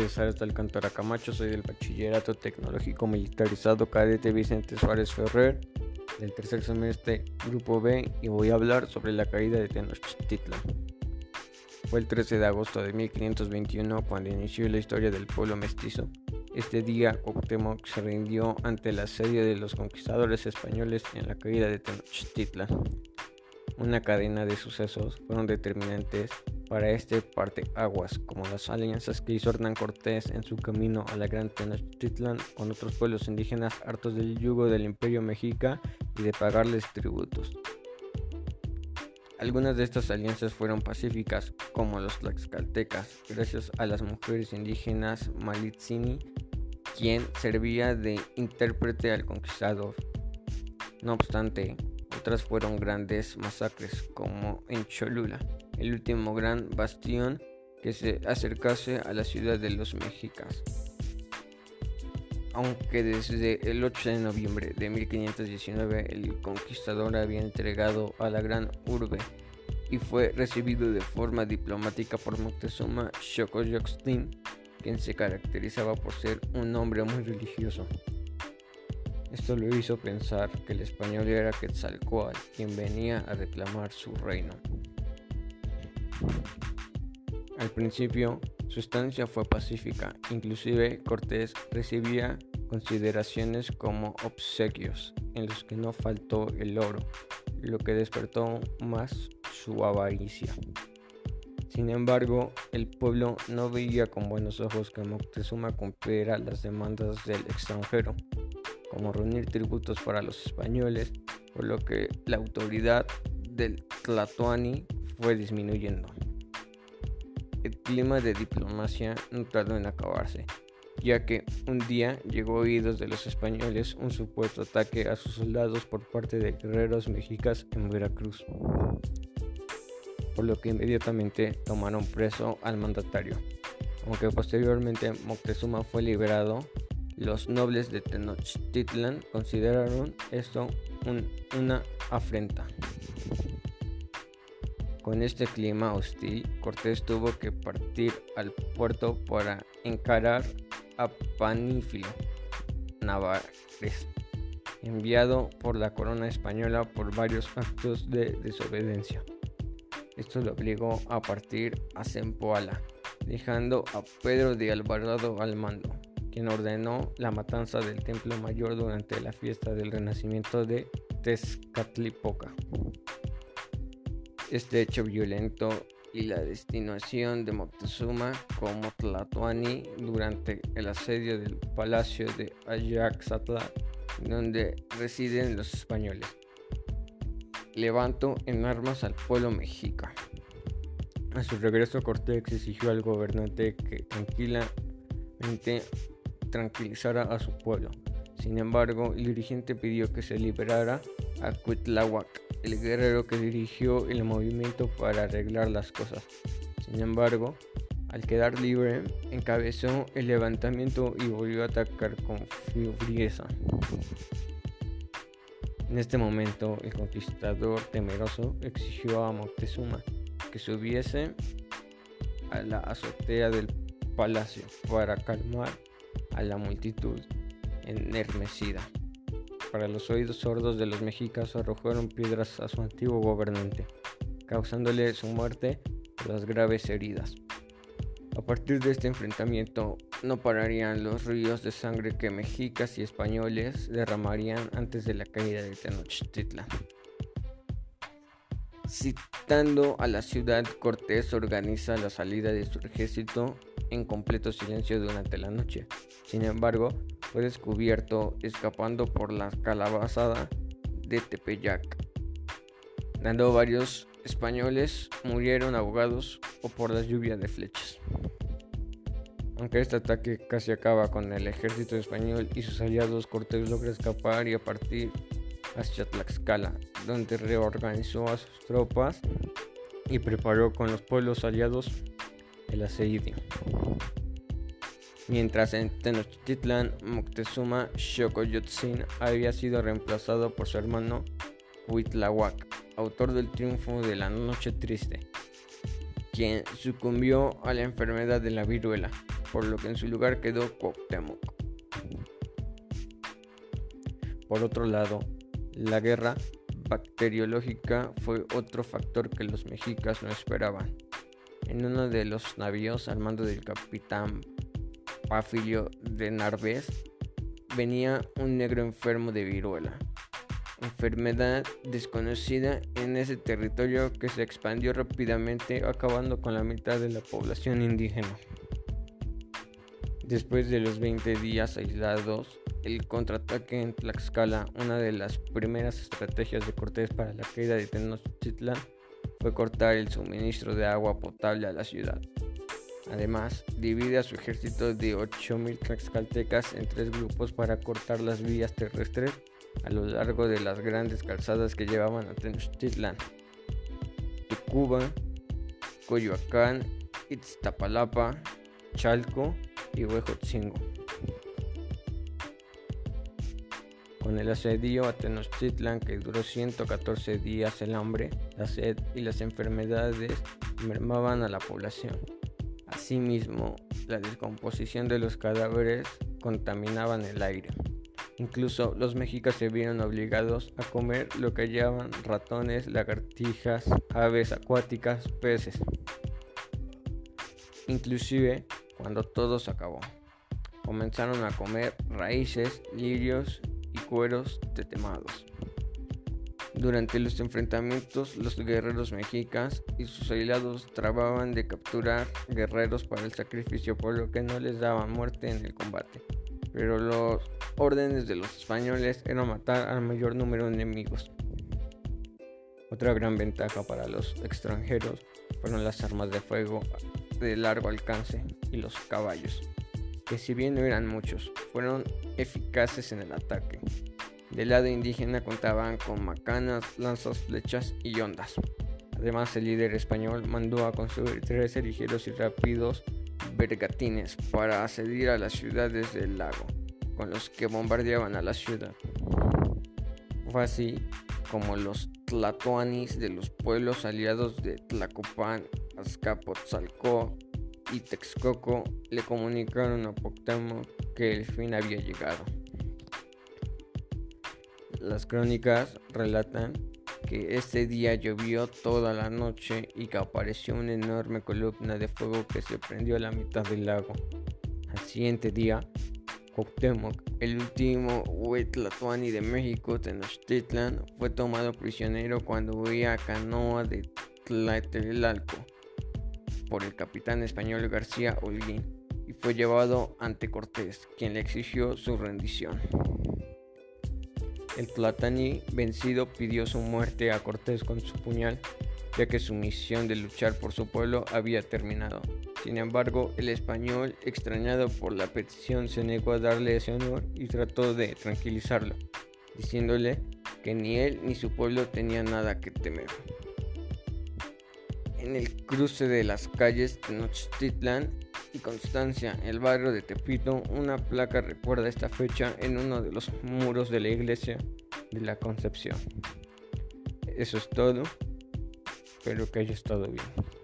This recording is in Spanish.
Ares Alcántara Camacho, soy del Bachillerato Tecnológico Militarizado Cadete Vicente Suárez Ferrer, del tercer semestre Grupo B, y voy a hablar sobre la caída de Tenochtitlan. Fue el 13 de agosto de 1521 cuando inició la historia del pueblo mestizo. Este día Cuauhtémoc se rindió ante el asedio de los conquistadores españoles en la caída de Tenochtitlan. Una cadena de sucesos fueron determinantes para este aguas, como las alianzas que hizo Hernán Cortés en su camino a la Gran Tenochtitlan con otros pueblos indígenas hartos del yugo del imperio mexica y de pagarles tributos. Algunas de estas alianzas fueron pacíficas, como los tlaxcaltecas, gracias a las mujeres indígenas Malitzini, quien servía de intérprete al conquistador. No obstante, otras fueron grandes masacres, como en Cholula el último gran bastión que se acercase a la ciudad de los mexicas. Aunque desde el 8 de noviembre de 1519 el conquistador había entregado a la gran urbe y fue recibido de forma diplomática por Moctezuma Xocoyotzin, quien se caracterizaba por ser un hombre muy religioso. Esto lo hizo pensar que el español era Quetzalcoatl, quien venía a reclamar su reino. Al principio, su estancia fue pacífica, inclusive Cortés recibía consideraciones como obsequios, en los que no faltó el oro, lo que despertó más su avaricia. Sin embargo, el pueblo no veía con buenos ojos que Moctezuma cumpliera las demandas del extranjero, como reunir tributos para los españoles, por lo que la autoridad del Tlatoani fue disminuyendo. El clima de diplomacia no tardó en acabarse, ya que un día llegó a oídos de los españoles un supuesto ataque a sus soldados por parte de guerreros mexicas en Veracruz, por lo que inmediatamente tomaron preso al mandatario. Aunque posteriormente Moctezuma fue liberado, los nobles de Tenochtitlan consideraron esto una afrenta. Con este clima hostil, Cortés tuvo que partir al puerto para encarar a Panífilo Navarres, enviado por la corona española por varios actos de desobediencia. Esto lo obligó a partir a Zempoala, dejando a Pedro de Alvarado al mando, quien ordenó la matanza del Templo Mayor durante la fiesta del Renacimiento de Tezcatlipoca. Este hecho violento y la destinación de Moctezuma como Tlatoani durante el asedio del palacio de Ayaxatla, donde residen los españoles. Levanto en armas al pueblo mexica. A su regreso Cortés exigió al gobernante que tranquilamente tranquilizara a su pueblo. Sin embargo, el dirigente pidió que se liberara a Cuitláhuac el guerrero que dirigió el movimiento para arreglar las cosas. Sin embargo, al quedar libre, encabezó el levantamiento y volvió a atacar con furieza. En este momento, el conquistador temeroso exigió a Moctezuma que subiese a la azotea del palacio para calmar a la multitud enernecida para los oídos sordos de los mexicas arrojaron piedras a su antiguo gobernante, causándole su muerte por las graves heridas. A partir de este enfrentamiento no pararían los ríos de sangre que mexicas y españoles derramarían antes de la caída de Tenochtitlan. Citando a la ciudad, Cortés organiza la salida de su ejército en completo silencio durante la noche. Sin embargo, fue descubierto escapando por la calabazada de Tepeyac, dando varios españoles murieron ahogados o por la lluvia de flechas. Aunque este ataque casi acaba con el ejército español y sus aliados, Cortés logra escapar y a partir hacia Tlaxcala, donde reorganizó a sus tropas y preparó con los pueblos aliados el asedio. Mientras en Tenochtitlan, Moctezuma Xocoyotzin había sido reemplazado por su hermano Huitlahuac, autor del triunfo de la Noche Triste, quien sucumbió a la enfermedad de la viruela. por lo que en su lugar quedó Cuauhtémoc. Por otro lado, la guerra bacteriológica fue otro factor que los mexicas no esperaban. En uno de los navíos al mando del capitán Pafilio de Narvés venía un negro enfermo de viruela, enfermedad desconocida en ese territorio que se expandió rápidamente acabando con la mitad de la población indígena. Después de los 20 días aislados, el contraataque en Tlaxcala, una de las primeras estrategias de Cortés para la caída de Tenochtitlan, fue cortar el suministro de agua potable a la ciudad. Además, divide a su ejército de 8.000 tlaxcaltecas en tres grupos para cortar las vías terrestres a lo largo de las grandes calzadas que llevaban a Tenochtitlan. Cuba, Coyoacán, Iztapalapa, Chalco y Huejotzingo. Con el asedio a Tenochtitlan que duró 114 días, el hambre, la sed y las enfermedades mermaban a la población. Asimismo, la descomposición de los cadáveres contaminaban el aire. Incluso los mexicas se vieron obligados a comer lo que hallaban ratones, lagartijas, aves acuáticas, peces. Inclusive cuando todo se acabó. Comenzaron a comer raíces, lirios y cueros tetemados. Durante los enfrentamientos, los guerreros mexicas y sus aliados trababan de capturar guerreros para el sacrificio, por lo que no les daban muerte en el combate. Pero los órdenes de los españoles eran matar al mayor número de enemigos. Otra gran ventaja para los extranjeros fueron las armas de fuego de largo alcance y los caballos que si bien no eran muchos, fueron eficaces en el ataque. Del lado indígena contaban con macanas, lanzas, flechas y ondas. Además, el líder español mandó a construir 13 ligeros y rápidos bergatines para asedir a las ciudades del lago, con los que bombardeaban a la ciudad. Fue así como los tlatoanis de los pueblos aliados de Tlacopan, Azcapotzalco y Texcoco le comunicaron a Poctamo que el fin había llegado. Las crónicas relatan que ese día llovió toda la noche y que apareció una enorme columna de fuego que se prendió a la mitad del lago. Al siguiente día, Cuauhtémoc, el último Huetlatuani de México, Tenochtitlan, fue tomado prisionero cuando huía a canoa de Tlatelolco por el capitán español García Holguín y fue llevado ante Cortés, quien le exigió su rendición. El Tlatani vencido pidió su muerte a Cortés con su puñal, ya que su misión de luchar por su pueblo había terminado. Sin embargo, el español, extrañado por la petición, se negó a darle ese honor y trató de tranquilizarlo, diciéndole que ni él ni su pueblo tenían nada que temer en el cruce de las calles Tenochtitlan y Constancia, el barrio de Tepito, una placa recuerda esta fecha en uno de los muros de la iglesia de la Concepción. Eso es todo. Espero que haya estado bien.